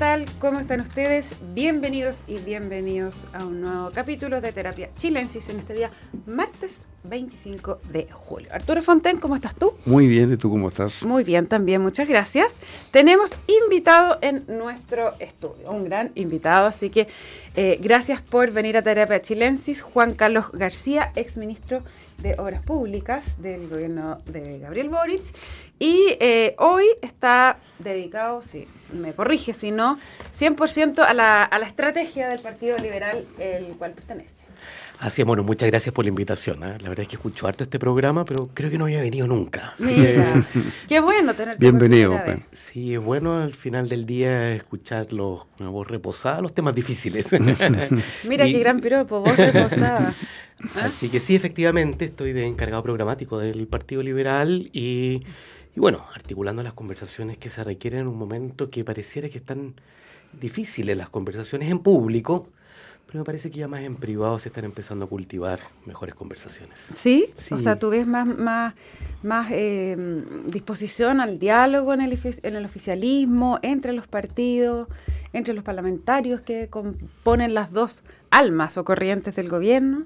¿qué tal? ¿Cómo están ustedes? Bienvenidos y bienvenidos a un nuevo capítulo de Terapia Chilensis en este día, martes 25 de julio. Arturo Fonten, ¿cómo estás tú? Muy bien, ¿y tú cómo estás? Muy bien, también, muchas gracias. Tenemos invitado en nuestro estudio, un gran invitado, así que eh, gracias por venir a Terapia Chilensis, Juan Carlos García, exministro de Obras Públicas del gobierno de Gabriel Boric. Y eh, hoy está dedicado, si me corrige, si no, 100% a la, a la estrategia del Partido Liberal, el cual pertenece. Así es, bueno, muchas gracias por la invitación. ¿eh? La verdad es que escucho harto este programa, pero creo que no había venido nunca. Mira, qué bueno tenerte Bienvenido. por vez. Sí, es bueno al final del día escuchar los, una voz reposada, los temas difíciles. Mira Y- qué gran piropo, vos reposada. ¿Ah? Así que sí, efectivamente, estoy de encargado programático del Partido Liberal y, y bueno, articulando las conversaciones que se requieren en un momento que pareciera que están difíciles las conversaciones en público, pero me parece que ya más en privado se están empezando a cultivar mejores conversaciones. ¿Sí? Sí. O sea, tú ves más, más, más eh, disposición al diálogo en el, en el oficialismo, entre los partidos, entre los parlamentarios que componen las dos almas o corrientes del gobierno.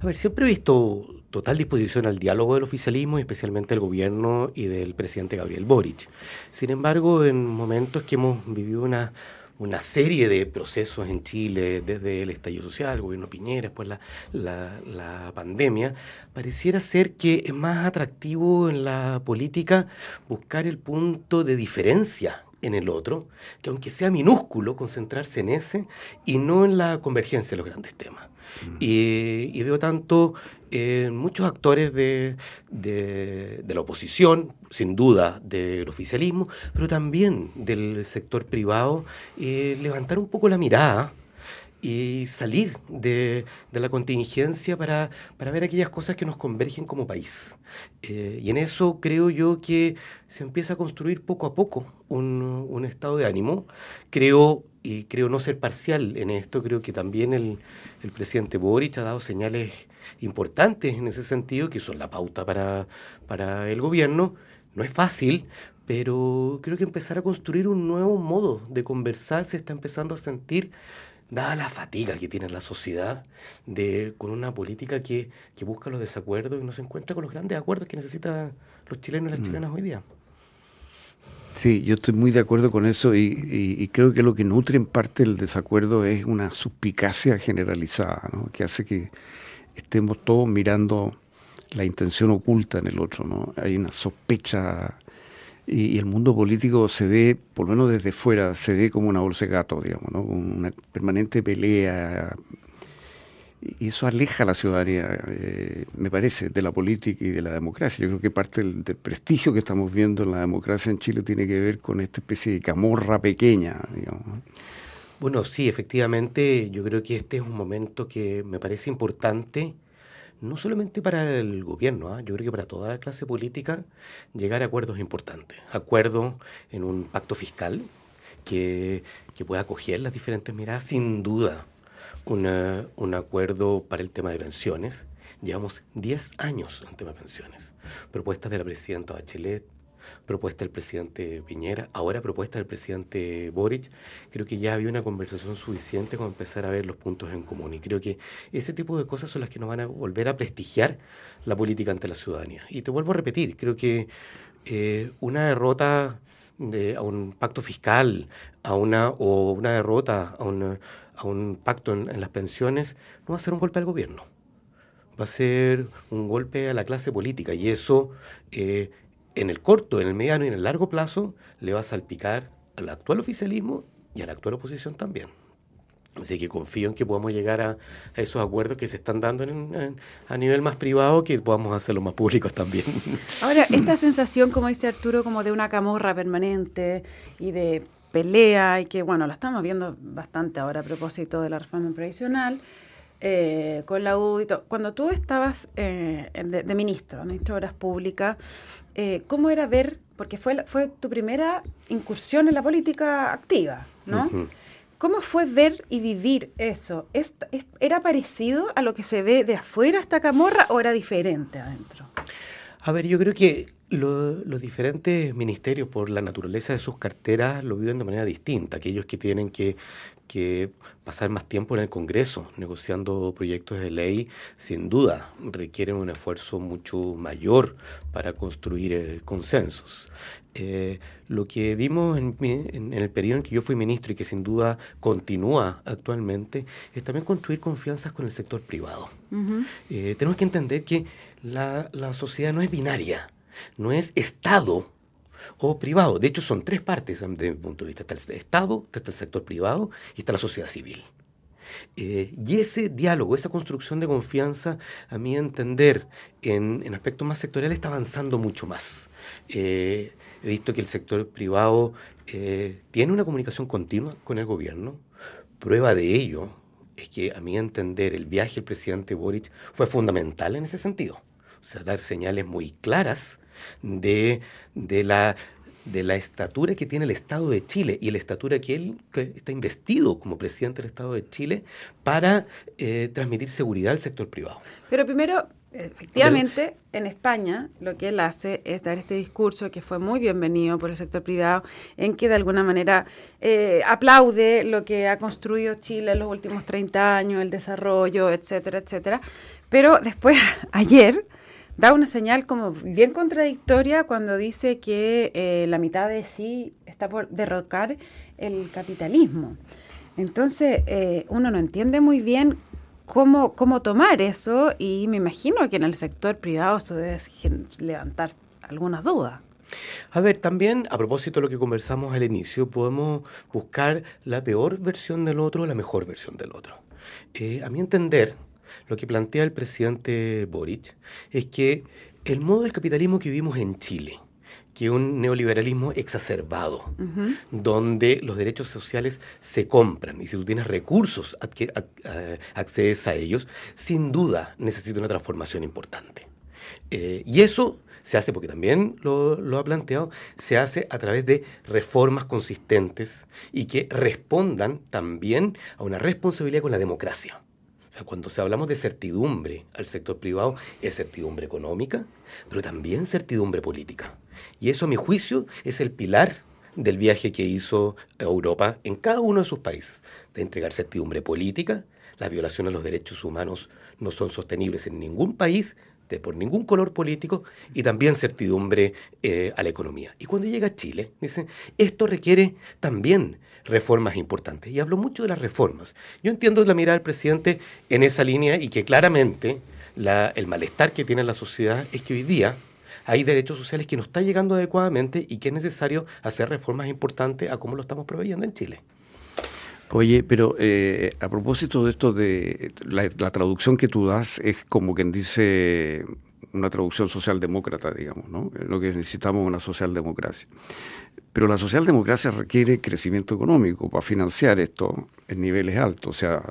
A ver, siempre he visto total disposición al diálogo del oficialismo, y especialmente del gobierno y del presidente Gabriel Boric. Sin embargo, en momentos que hemos vivido una, una serie de procesos en Chile, desde el estallido social, el gobierno Piñera, después la, la, pandemia, pareciera ser que es más atractivo en la política buscar el punto de diferencia en el otro, que aunque sea minúsculo, concentrarse en ese y no en la convergencia de los grandes temas. Y, y veo tanto eh, muchos actores de, de- de la oposición, sin duda del oficialismo, pero también del sector privado, eh, levantar un poco la mirada y salir de, de la contingencia para, para ver aquellas cosas que nos convergen como país. Eh, y en eso creo yo que se empieza a construir poco a poco un, un estado de ánimo. Creo, y creo no ser parcial en esto, creo que también el, el presidente Boric ha dado señales importantes en ese sentido, que son la pauta para, para el gobierno. No es fácil, pero creo que empezar a construir un nuevo modo de conversar se está empezando a sentir dada la fatiga que tiene la sociedad de, con una política que, que busca los desacuerdos y no se encuentra con los grandes acuerdos que necesitan los chilenos y las chilenas hoy día. Sí, yo estoy muy de acuerdo con eso y, y- y creo que lo que nutre en parte el desacuerdo es una suspicacia generalizada, ¿no? que hace que estemos todos mirando la intención oculta en el otro. ¿no? Hay una sospecha y, y el mundo político se ve, por lo menos desde fuera, se ve como una bolsa de gato, digamos, ¿no? Una permanente pelea. Y eso aleja a la ciudadanía, eh, me parece, de la política y de la democracia. Yo creo que parte del, prestigio que estamos viendo en la democracia en Chile tiene que ver con esta especie de camorra pequeña, digamos. ¿no? Bueno, sí, efectivamente, yo creo que este es un momento que me parece importante, no solamente para el gobierno, ¿ah? yo creo que para toda la clase política, llegar a acuerdos importantes. Acuerdos en un pacto fiscal que, que pueda acoger las diferentes miradas, sin duda. Una- un acuerdo para el tema de pensiones. Llevamos 10 años en tema de pensiones. Propuestas de la presidenta Bachelet, propuesta del presidente Piñera, ahora propuesta del presidente Boric, creo que ya había una conversación suficiente como empezar a ver los puntos en común. Y creo que ese tipo de cosas son las que nos van a volver a prestigiar la política ante la ciudadanía. Y te vuelvo a repetir, creo que eh, una derrota de, a un pacto fiscal, a una, o una derrota a, una- a un pacto en, las pensiones, no va a ser un golpe al gobierno va a ser un golpe a la clase política y eso eh, en el corto, en el mediano y en el largo plazo le va a salpicar al actual oficialismo y a la actual oposición también. Así que confío en que podamos llegar a, esos acuerdos que se están dando a nivel más privado, que podamos hacerlos más públicos también. Ahora, esta sensación, como dice Arturo, como de una camorra permanente y de pelea, y que, bueno, la estamos viendo bastante ahora a propósito de la reforma previsional, eh, con la U y todo. Cuando tú estabas eh, de, de ministro, ministro de Obras Públicas, eh, ¿cómo era ver, porque fue, fue tu primera incursión en la política activa, ¿no? ¿Cómo fue ver y vivir eso? ¿Es- es- ¿Era parecido a lo que se ve de afuera esta camorra o era diferente adentro? A ver, yo creo que los diferentes ministerios, por la naturaleza de sus carteras, lo viven de manera distinta. Aquellos que tienen que, pasar más tiempo en el Congreso negociando proyectos de ley, sin duda, requieren un esfuerzo mucho mayor para construir eh, consensos. Eh, lo que vimos en, el periodo en que yo fui ministro y que sin duda continúa actualmente, es también construir confianzas con el sector privado. Eh, tenemos que entender que la, la sociedad no es binaria no es Estado o privado. De hecho, son tres partes desde mi punto de vista. Está el Estado, está el sector privado y está la sociedad civil. Eh, y ese diálogo, esa construcción de confianza, a mi entender, en, aspectos más sectoriales, está avanzando mucho más. Eh, he visto que el sector privado eh, tiene una comunicación continua con el gobierno. Prueba de ello es que, a mi entender, el viaje del presidente Boric fue fundamental en ese sentido. O sea, dar señales muy claras de, de la de la estatura que tiene el Estado de Chile y la estatura que él está investido como presidente del Estado de Chile para eh, transmitir seguridad al sector privado. Pero primero, efectivamente, en España lo que él hace es dar este discurso que fue muy bienvenido por el sector privado, en que de alguna manera eh, aplaude lo que ha construido Chile en los últimos 30 años, el desarrollo, etcétera, etcétera. Pero después, ayer da una señal como bien contradictoria cuando dice que eh, la mitad de sí está por derrocar el capitalismo. Entonces, eh, uno no entiende muy bien cómo, cómo tomar eso y me imagino que en el sector privado eso debe levantar algunas dudas. A ver, también a propósito de lo que conversamos al inicio, podemos buscar la peor versión del otro la mejor versión del otro. Eh, a mi entender, lo que plantea el presidente Boric es que el modo del capitalismo que vivimos en Chile, que es un neoliberalismo exacerbado, donde los derechos sociales se compran y si tú tienes recursos que accedes a ellos, sin duda necesita una transformación importante. Eh, y eso se hace, porque también lo, lo, ha planteado, se hace a través de reformas consistentes y que respondan también a una responsabilidad con la democracia. O sea, cuando se hablamos de certidumbre al sector privado, es certidumbre económica, pero también certidumbre política. Y eso, a mi juicio, es el pilar del viaje que hizo Europa en cada uno de sus países, de entregar certidumbre política. Las violaciones a los derechos humanos no son sostenibles en ningún país, de, por ningún color político, y también certidumbre eh, a la economía. Y cuando llega a Chile, dice, esto requiere también reformas importantes. Y hablo mucho de las reformas. Yo entiendo la mirada del presidente en esa línea y que claramente el malestar que tiene la sociedad es que hoy día hay derechos sociales que no están llegando adecuadamente y que es necesario hacer reformas importantes a cómo lo estamos proveyendo en Chile. Oye, pero eh, a propósito de esto de la, traducción que tú das es como quien dice una traducción socialdemócrata, digamos, ¿no? Lo que necesitamos es una socialdemocracia. Pero la socialdemocracia requiere crecimiento económico para financiar esto en niveles altos. O sea,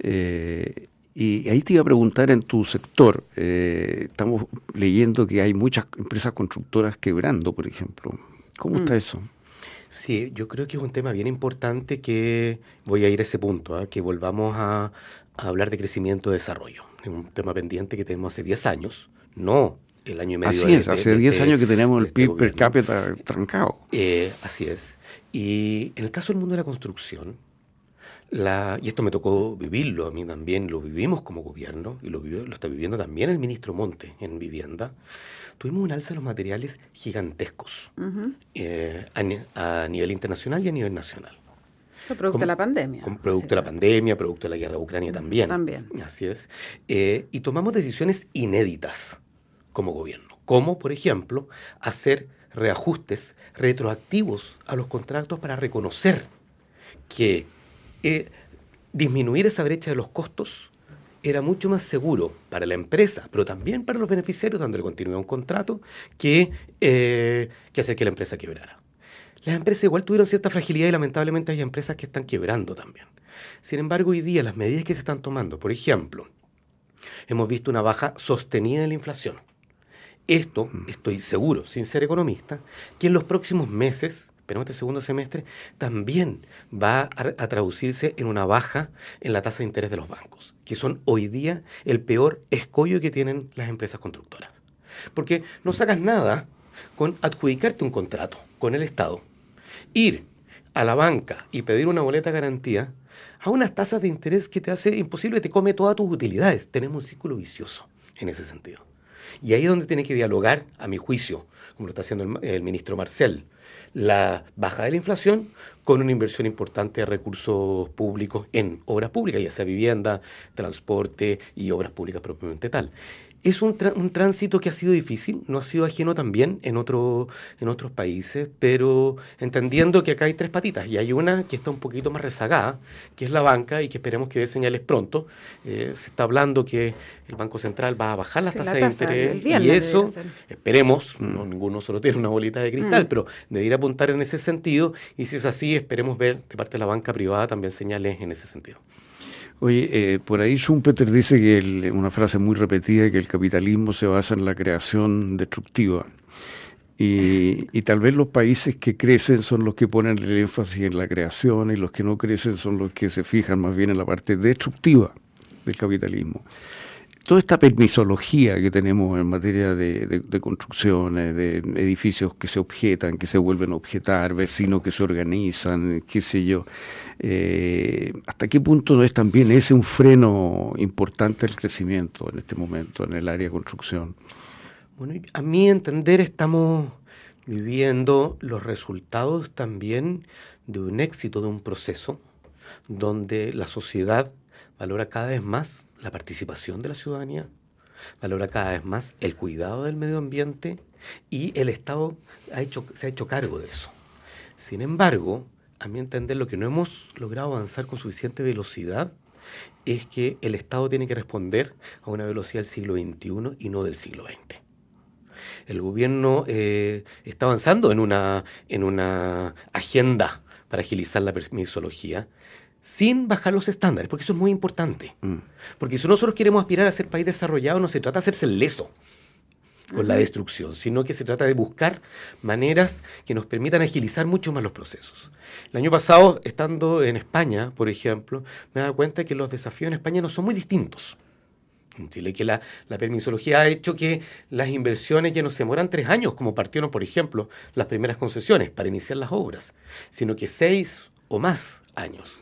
eh, y ahí te iba a preguntar en tu sector, eh, estamos leyendo que hay muchas empresas constructoras quebrando, por ejemplo. ¿Cómo está mm. eso? Sí, yo creo que es un tema bien importante que voy a ir a ese punto, ¿ah? que volvamos a, a hablar de crecimiento y desarrollo. Es un tema pendiente que tenemos hace 10 años, no el año y medio. Así es, hace 10 años que tenemos el PIB per cápita trancado. Eh, así es. Y en el caso del mundo de la construcción, la, y esto me tocó vivirlo a mí también, lo vivimos como gobierno y lo, lo está viviendo también el ministro Monte en vivienda, tuvimos un alza de los materiales gigantescos eh, a, nivel internacional y a nivel nacional. Producto de la pandemia. producto de la pandemia, producto de la guerra de Ucrania también. También. Así es. Eh, y tomamos decisiones inéditas como gobierno, como por ejemplo hacer reajustes retroactivos a los contratos para reconocer que eh, disminuir esa brecha de los costos era mucho más seguro para la empresa, pero también para los beneficiarios dándole continuidad a un contrato, que, eh, que hacer que la empresa quebrara. Las empresas igual tuvieron cierta fragilidad y lamentablemente hay empresas que están quebrando también. Sin embargo, hoy día las medidas que se están tomando, por ejemplo, hemos visto una baja sostenida de la inflación. Esto, mm. estoy seguro, sin ser economista, que en los próximos meses, pero este segundo semestre, también va a, traducirse en una baja en la tasa de interés de los bancos, que son hoy día el peor escollo que tienen las empresas constructoras. Porque no sacas nada con adjudicarte un contrato con el Estado, ir a la banca y pedir una boleta garantía a unas tasas de interés que te hace imposible, te come todas tus utilidades. Tenemos un círculo vicioso en ese sentido. Y ahí es donde tiene que dialogar, a mi juicio, como lo está haciendo el, el ministro Marcel, la baja de la inflación con una inversión importante de recursos públicos en obras públicas, ya sea vivienda, transporte y obras públicas propiamente tal. Es un, un, tránsito que ha sido difícil, no ha sido ajeno también en, otro, en otros países, pero entendiendo que acá hay tres patitas y hay una que está un poquito más rezagada, que es la banca y que esperemos que dé señales pronto. Eh, se está hablando que el Banco Central va a bajar las sí, tasas la tasa de interés y eso, esperemos, no, ninguno solo tiene una bolita de cristal, mm. pero debería apuntar en ese sentido y si es así, esperemos ver de parte de la banca privada también señales en ese sentido. Oye, eh, por ahí Schumpeter dice que el, una frase muy repetida que el capitalismo se basa en la creación destructiva. Y, y, tal vez los países que crecen son los que ponen el énfasis en la creación y los que no crecen son los que se fijan más bien en la parte destructiva del capitalismo toda esta permisología que tenemos en materia de, construcciones, de edificios que se objetan, que se vuelven a objetar, vecinos que se organizan, qué sé yo, eh, ¿hasta qué punto es también ese un freno importante al crecimiento en este momento en el área de construcción? Bueno, a mi entender estamos viviendo los resultados también de un éxito de un proceso donde la sociedad valora cada vez más la participación de la ciudadanía, valora cada vez más el cuidado del medio ambiente y el Estado ha hecho, se ha hecho cargo de eso. Sin embargo, a mi entender, lo que no hemos logrado avanzar con suficiente velocidad es que el Estado tiene que responder a una velocidad del siglo XXI y no del siglo XX. El gobierno eh, está avanzando en una, en una agenda para agilizar la permisología, sin bajar los estándares, porque eso es muy importante. Mm. Porque si nosotros queremos aspirar a ser país desarrollado, no se trata de hacerse leso con la destrucción, sino que se trata de buscar maneras que nos permitan agilizar mucho más los procesos. El año pasado, estando en España, por ejemplo, me he dado cuenta que los desafíos en España no son muy distintos. En Chile, que la, la permisología ha hecho que las inversiones ya no se demoran tres años, como partieron, por ejemplo, las primeras concesiones para iniciar las obras, sino que seis o más años.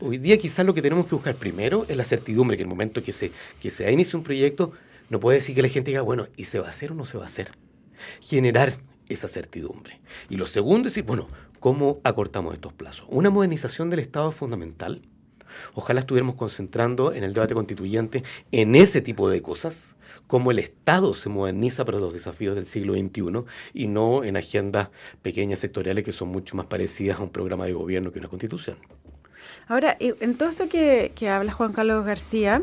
Hoy día quizás lo que tenemos que buscar primero es la certidumbre, que el momento que se, que se inicia un proyecto, no puede decir que la gente diga, bueno, ¿y se va a hacer o no se va a hacer? Generar esa certidumbre. Y lo segundo es decir, bueno, ¿cómo acortamos estos plazos? Una modernización del Estado es fundamental. Ojalá estuviéramos concentrando en el debate constituyente en ese tipo de cosas, cómo el Estado se moderniza para los desafíos del siglo XXI y no en agendas pequeñas sectoriales que son mucho más parecidas a un programa de gobierno que una constitución. Ahora, en todo esto que, que habla Juan Carlos García,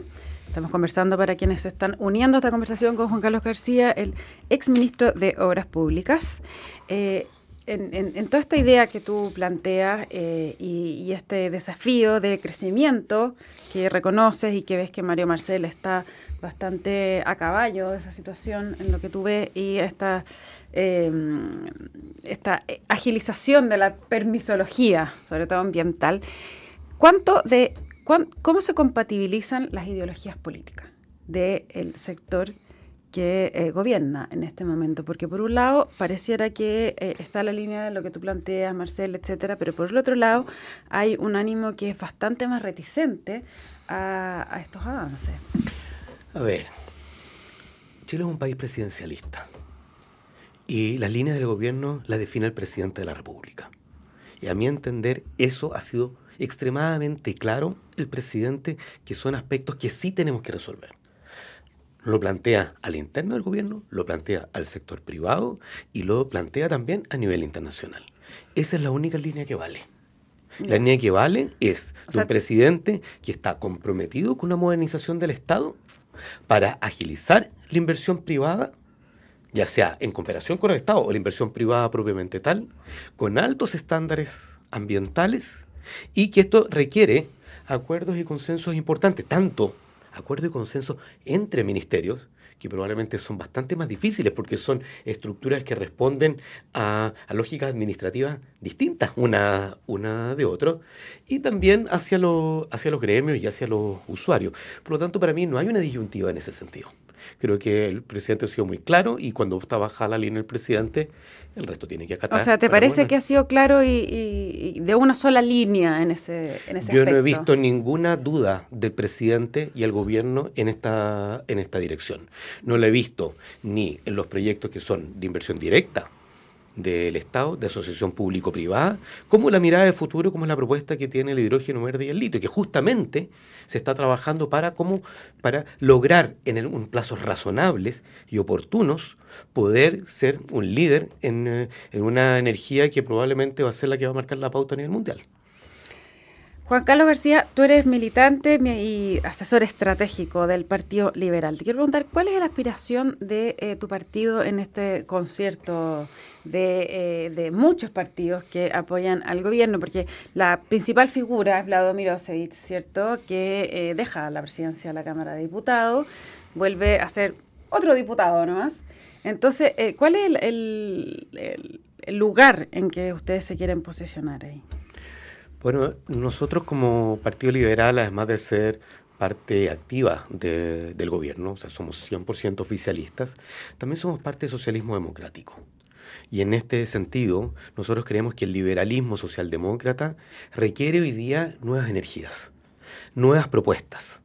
Estamos conversando para quienes se están uniendo a esta conversación con Juan Carlos García, el exministro de Obras Públicas. Eh, en, en, en, toda esta idea que tú planteas eh, y, y, este desafío de crecimiento que reconoces y que ves que Mario Marcel está bastante a caballo de esa situación en lo que tú ves y esta, eh, esta agilización de la permisología, sobre todo ambiental, ¿cuánto de, cuán, ¿cómo se compatibilizan las ideologías políticas del sector que eh, gobierna en este momento, porque por un lado pareciera que eh, está la línea de lo que tú planteas, Marcel, etcétera, pero por el otro lado hay un ánimo que es bastante más reticente a, a estos avances. A ver, Chile es un país presidencialista y las líneas del gobierno las define el presidente de la República. Y a mi entender, eso ha sido extremadamente claro el presidente, que son aspectos que sí tenemos que resolver. Lo plantea al interno del gobierno, lo plantea al sector privado y lo plantea también a nivel internacional. Esa es la única línea que vale. La línea que vale es de un presidente que está comprometido con una modernización del Estado para agilizar la inversión privada, ya sea en cooperación con el Estado o la inversión privada propiamente tal, con altos estándares ambientales y que esto requiere acuerdos y consensos importantes, tanto acuerdos y consensos entre ministerios, que probablemente son bastante más difíciles porque son estructuras que responden a, a lógicas administrativas distintas una, una de otra, y también hacia, lo, hacia los gremios y hacia los usuarios. Por lo tanto, para mí no hay una disyuntiva en ese sentido. Creo que el presidente ha sido muy claro y cuando está bajada la línea el presidente, el resto tiene que acatar. O sea, ¿te parece que ha sido claro y, de una sola línea en ese, en Yo no he visto ninguna duda del presidente y el gobierno en esta, en esta dirección. No lo he visto ni en los proyectos que son de inversión directa, del Estado, de asociación público-privada, como la mirada de futuro, como es la propuesta que tiene el hidrógeno verde y el litio, que justamente se está trabajando para, cómo, para lograr en un plazos razonables y oportunos poder ser un líder en, eh, en una energía que probablemente va a ser la que va a marcar la pauta a nivel mundial. Juan Carlos García, tú eres militante y asesor estratégico del Partido Liberal. Te quiero preguntar, ¿cuál es la aspiración de eh, tu partido en este concierto de, eh, de, muchos partidos que apoyan al gobierno? Porque la principal figura es Vladimir Osevich, ¿cierto?, que eh, deja la presidencia de la Cámara de Diputados, vuelve a ser otro diputado nomás. Entonces, ¿cuál es el, el lugar en que ustedes se quieren posicionar ahí? Bueno, nosotros como Partido Liberal, además de ser parte activa del gobierno, o sea, somos 100% oficialistas, también somos parte del socialismo democrático. Y en este sentido, nosotros creemos que el liberalismo socialdemócrata requiere hoy día nuevas energías, nuevas propuestas,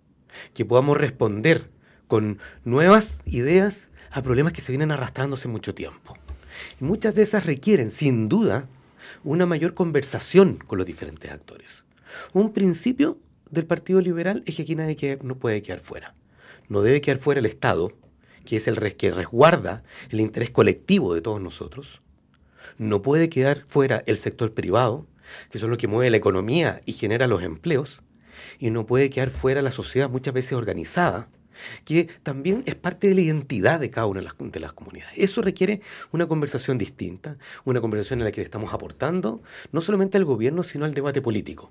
que podamos responder con nuevas ideas a problemas que se vienen arrastrando hace mucho tiempo. Y muchas de esas requieren, sin duda, una mayor conversación con los diferentes actores. Un principio del Partido Liberal es que aquí nadie no puede quedar fuera. No debe quedar fuera el Estado, que es el que resguarda el interés colectivo de todos nosotros. No puede quedar fuera el sector privado, que es lo que mueve la economía y genera los empleos. Y no puede quedar fuera la sociedad muchas veces organizada, que también es parte de la identidad de cada una de las, comunidades. Eso requiere una conversación distinta, una conversación en la que le estamos aportando no solamente al gobierno, sino al debate político.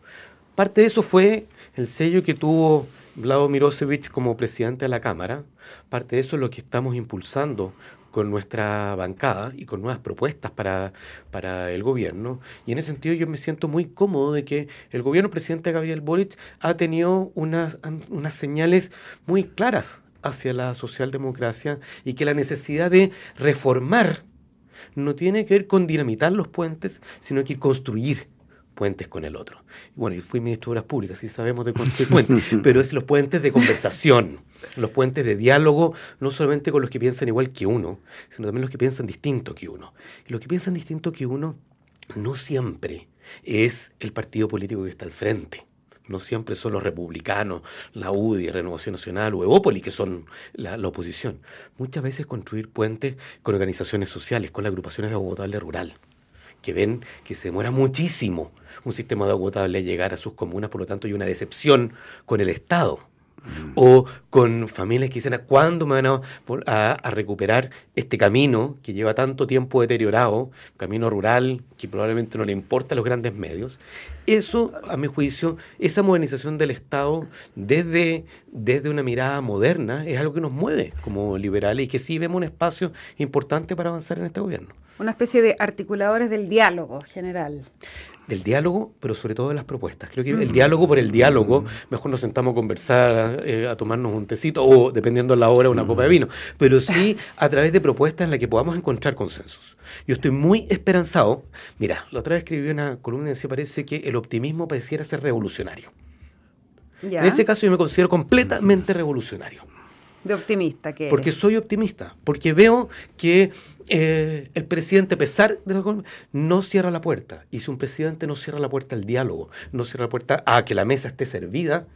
Parte de eso fue el sello que tuvo Vlado Mirosevich como presidente de la Cámara. Parte de eso es lo que estamos impulsando con nuestra bancada y con nuevas propuestas para, para el gobierno. Y en ese sentido yo me siento muy cómodo de que el gobierno presidente Gabriel Boric ha tenido unas, unas señales muy claras hacia la socialdemocracia y que la necesidad de reformar no tiene que ver con dinamitar los puentes, sino que construir puentes con el otro. Bueno, y fui ministro de Obras Públicas y sabemos de construir puentes, pero es los puentes de conversación, los puentes de diálogo, no solamente con los que piensan igual que uno, sino también los que piensan distinto que uno. Y los que piensan distinto que uno no siempre es el partido político que está al frente. No siempre son los republicanos, la UDI, Renovación Nacional o Evópoli, que son la, la, oposición. Muchas veces construir puentes con organizaciones sociales, con las agrupaciones de Bogotá rural que ven que se demora muchísimo un sistema de agua potable a llegar a sus comunas, por lo tanto hay una decepción con el Estado. O con familias que dicen, ¿cuándo me van a, a, recuperar este camino que lleva tanto tiempo deteriorado, camino rural que probablemente no le importa a los grandes medios? Eso, a mi juicio, esa modernización del Estado desde, desde una mirada moderna es algo que nos mueve como liberales y que sí vemos un espacio importante para avanzar en este gobierno. Una especie de articuladores del diálogo general del diálogo, pero sobre todo de las propuestas. Creo que el diálogo por el diálogo, mejor nos sentamos a conversar, eh, a tomarnos un tecito o, dependiendo de la hora, una copa de vino, pero sí a través de propuestas en las que podamos encontrar consensos. Yo estoy muy esperanzado. Mira, la otra vez escribí una columna y decía, parece que el optimismo pareciera ser revolucionario. En ese caso yo me considero completamente revolucionario. De optimista que Porque soy optimista, porque veo que eh, el presidente, a pesar de lo no cierra la puerta. Y si un presidente no cierra la puerta al diálogo, no cierra la puerta a que la mesa esté servida,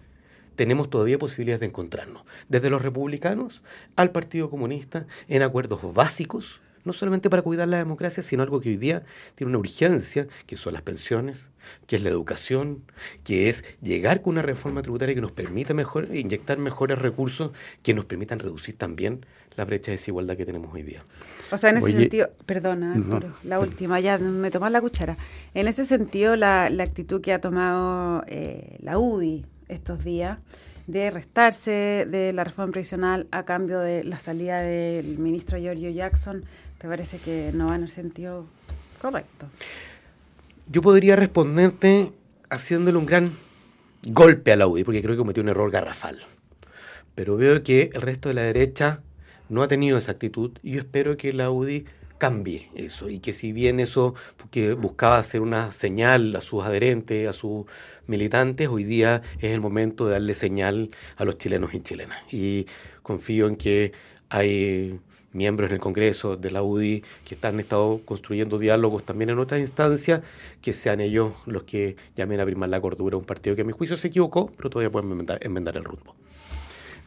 tenemos todavía posibilidades de encontrarnos. Desde los republicanos al Partido Comunista, en acuerdos básicos no solamente para cuidar la democracia, sino algo que hoy día tiene una urgencia, que son las pensiones, que es la educación, que es llegar con una reforma tributaria que nos permita mejor, inyectar mejores recursos, que nos permitan reducir también la brecha de desigualdad que tenemos hoy día. O sea, en ese sentido, perdona, la última, ya me tomas la cuchara. En ese sentido, la, actitud que ha tomado eh, la UDI estos días, de restarse de la reforma previsional a cambio de la salida del ministro Giorgio Jackson, ¿Te parece que no va en el sentido correcto? Yo podría responderte haciéndole un gran golpe a la UDI, porque creo que cometió un error garrafal. Pero veo que el resto de la derecha no ha tenido esa actitud y yo espero que la UDI cambie eso y que si bien eso que buscaba hacer una señal a sus adherentes, a sus militantes, hoy día es el momento de darle señal a los chilenos y chilenas. Y confío en que hay miembros en el Congreso de la UDI que están estado construyendo diálogos también en otras instancias, que sean ellos los que llamen a primar la cordura un partido que a mi juicio se equivocó, pero todavía pueden enmendar el rumbo.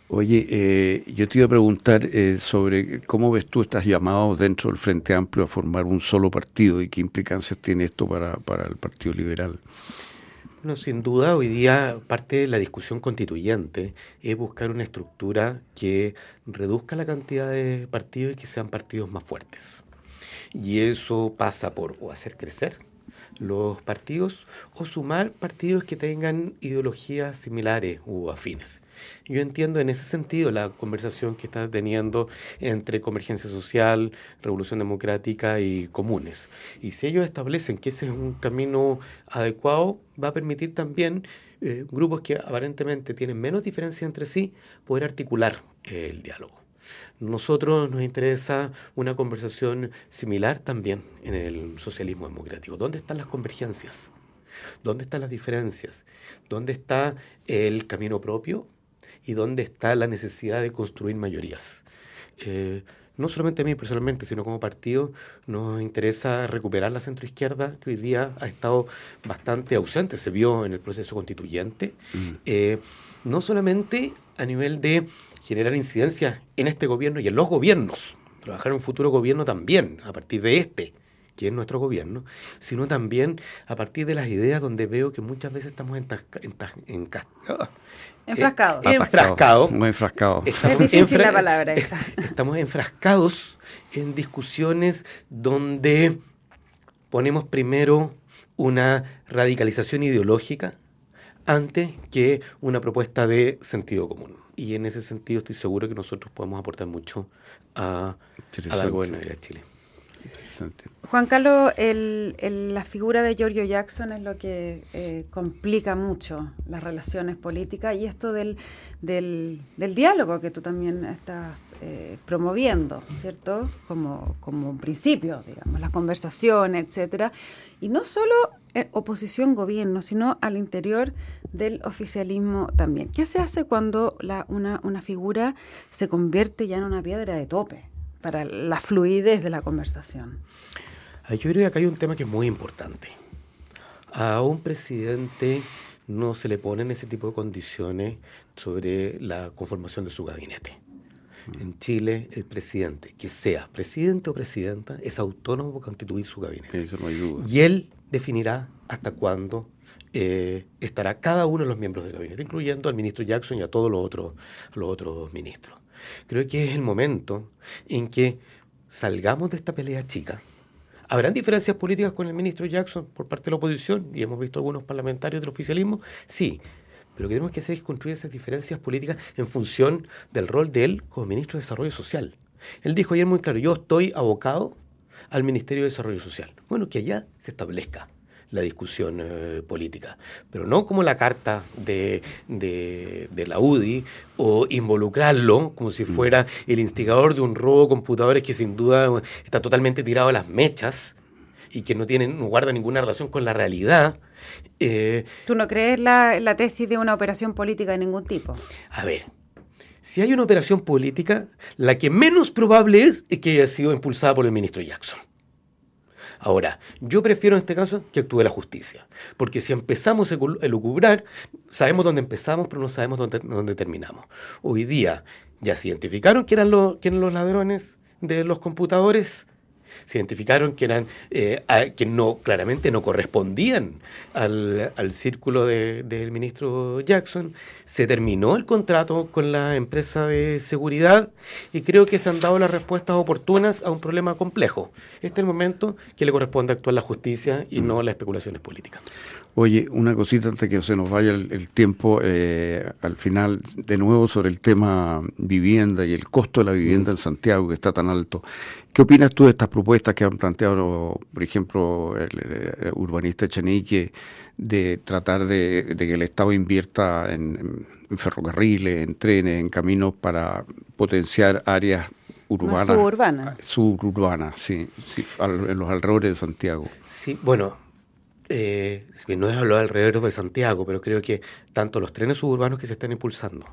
Oye, eh, yo te iba a preguntar eh, sobre cómo ves tú estás llamado dentro del Frente Amplio a formar un solo partido y qué implicancias tiene esto para, para el Partido Liberal. Bueno, sin duda, hoy día parte de la discusión constituyente es buscar una estructura que reduzca la cantidad de partidos y que sean partidos más fuertes. Y eso pasa por hacer crecer los partidos o sumar partidos que tengan ideologías similares u afines. Yo entiendo en ese sentido la conversación que está teniendo entre Convergencia Social, Revolución Democrática y Comunes. Y si ellos establecen que ese es un camino adecuado, va a permitir también eh, grupos que aparentemente tienen menos diferencia entre sí poder articular el diálogo. Nosotros nos interesa una conversación similar también en el socialismo democrático. ¿Dónde están las convergencias? ¿Dónde están las diferencias? ¿Dónde está el camino propio? ¿Y dónde está la necesidad de construir mayorías? Eh, no solamente a mí personalmente, sino como partido, nos interesa recuperar la centroizquierda, que hoy día ha estado bastante ausente, se vio en el proceso constituyente, mm. eh, no solamente a nivel de generar incidencia en este gobierno y en los gobiernos, trabajar en un futuro gobierno también, a partir de este, que es nuestro gobierno, sino también a partir de las ideas donde veo que muchas veces estamos en, en, enfrascados. Eh, enfrascados. Muy enfrascados. Es difícil la palabra esa. Estamos enfrascados en discusiones donde ponemos primero una radicalización ideológica antes que una propuesta de sentido común y en ese sentido estoy seguro que nosotros podemos aportar mucho a, al gobierno de Chile. Juan Carlos, la figura de Giorgio Jackson es lo que eh, complica mucho las relaciones políticas y esto del, del, diálogo que tú también estás eh, promoviendo, ¿cierto? Como, un principio, digamos, las conversaciones, etcétera. Y no solo oposición-gobierno, sino al interior del oficialismo también. ¿Qué se hace cuando la, una figura se convierte ya en una piedra de tope para la fluidez de la conversación? Yo creo que acá hay un tema que es muy importante. A un presidente no se le ponen ese tipo de condiciones sobre la conformación de su gabinete. En Chile, el presidente, que sea presidente o presidenta, es autónomo para constituir su gabinete. Eso no hay duda. Y él definirá hasta cuándo eh, estará cada uno de los miembros del gabinete, incluyendo al ministro Jackson y a todos los otros, los otros ministros. Creo que es el momento en que salgamos de esta pelea chica. ¿Habrán diferencias políticas con el ministro Jackson por parte de la oposición? Y hemos visto algunos parlamentarios del oficialismo. Sí, pero lo que tenemos que hacer es construir esas diferencias políticas en función del rol de él como ministro de Desarrollo Social. Él dijo ayer muy claro, yo estoy abocado al Ministerio de Desarrollo Social. Bueno, que allá se establezca la discusión eh, política, pero no como la carta de, de, la UDI o involucrarlo como si mm. fuera el instigador de un robo de computadores que sin duda está totalmente tirado a las mechas y que no, tienen, no guarda ninguna relación con la realidad. Eh, ¿Tú no crees la, la tesis de una operación política de ningún tipo? A ver, si hay una operación política, la que menos probable es, es que haya sido impulsada por el ministro Jackson. Ahora, yo prefiero en este caso que actúe la justicia, porque si empezamos a elucubrar, sabemos dónde empezamos, pero no sabemos dónde, terminamos. Hoy día ya se identificaron quién eran los ladrones de los computadores, se identificaron que eran eh, que no claramente no correspondían al, círculo del ministro Jackson. Se terminó el contrato con la empresa de seguridad y creo que se han dado las respuestas oportunas a un problema complejo. Este es el momento que le corresponde actuar la justicia y no las especulaciones políticas. Oye, una cosita antes que se nos vaya el, tiempo, eh, al final, de nuevo sobre el tema vivienda y el costo de la vivienda en Santiago, que está tan alto. ¿Qué opinas tú de estas propuestas que han planteado, por ejemplo, el, urbanista Chenique, de tratar de, que el Estado invierta en, ferrocarriles, en trenes, en caminos para potenciar áreas urbana. suburbana. Suburbana, sí, sí en los alrededores de Santiago. Sí, bueno, eh, no es los alrededores de Santiago, pero creo que tanto los trenes suburbanos que se están impulsando,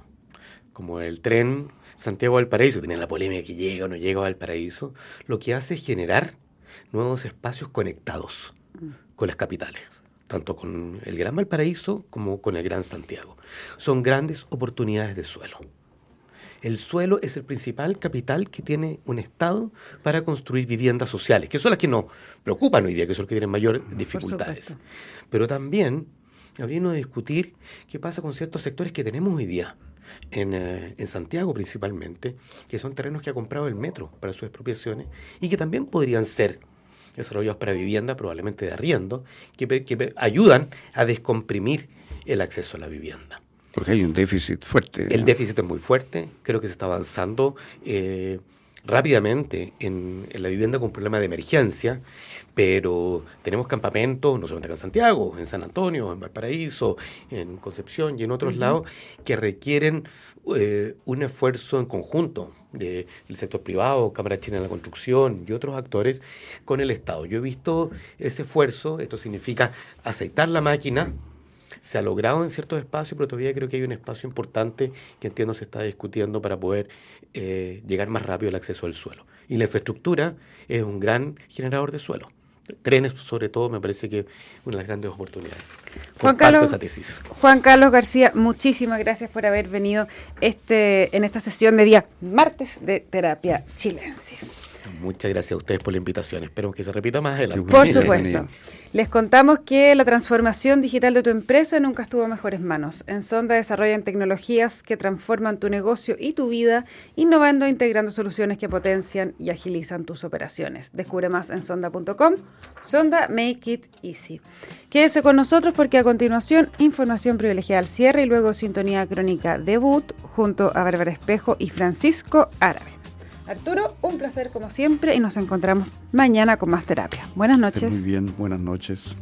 como el tren Santiago-Valparaíso, tiene la polémica que llega o no llega a Valparaíso, lo que hace es generar nuevos espacios conectados mm. con las capitales, tanto con el Gran Valparaíso como con el Gran Santiago. Son grandes oportunidades de suelo. El suelo es el principal capital que tiene un Estado para construir viviendas sociales, que son las que nos preocupan hoy día, que son las que tienen mayores dificultades. Pero también habría de discutir qué pasa con ciertos sectores que tenemos hoy día. En, eh, en, Santiago principalmente, que son terrenos que ha comprado el metro para sus expropiaciones y que también podrían ser desarrollados para vivienda, probablemente de arriendo, que, que ayudan a descomprimir el acceso a la vivienda. Porque hay un déficit fuerte. El déficit es muy fuerte, creo que se está avanzando eh, rápidamente en, la vivienda con problema de emergencia, pero tenemos campamentos, no solamente acá en Santiago, en San Antonio, en Valparaíso, en Concepción y en otros lados, que requieren eh, un esfuerzo en conjunto del sector privado, Cámara China de la Construcción y otros actores con el Estado. Yo he visto ese esfuerzo, esto significa aceitar la máquina, se ha logrado en ciertos espacios, pero todavía creo que hay un espacio importante que entiendo se está discutiendo para poder eh, llegar más rápido al acceso al suelo. Y la infraestructura es un gran generador de suelo. Trenes, sobre todo, me parece que una de las grandes oportunidades. Juan Carlos, Juan Carlos García, muchísimas gracias por haber venido este, en esta sesión de día martes de Terapia Chilensis. Muchas gracias a ustedes por la invitación. Espero que se repita más adelante. Por supuesto. Les contamos que la transformación digital de tu empresa nunca estuvo en mejores manos. En Sonda desarrollan tecnologías que transforman tu negocio y tu vida, innovando e integrando soluciones que potencian y agilizan tus operaciones. Descubre más en sonda.com. Sonda Make It Easy. Quédese con nosotros porque a continuación información privilegiada al cierre y luego sintonía crónica debut junto a Bárbara Espejo y Francisco Árabe. Arturo, un placer como siempre y nos encontramos mañana con más terapia. Buenas noches. Muy bien, buenas noches.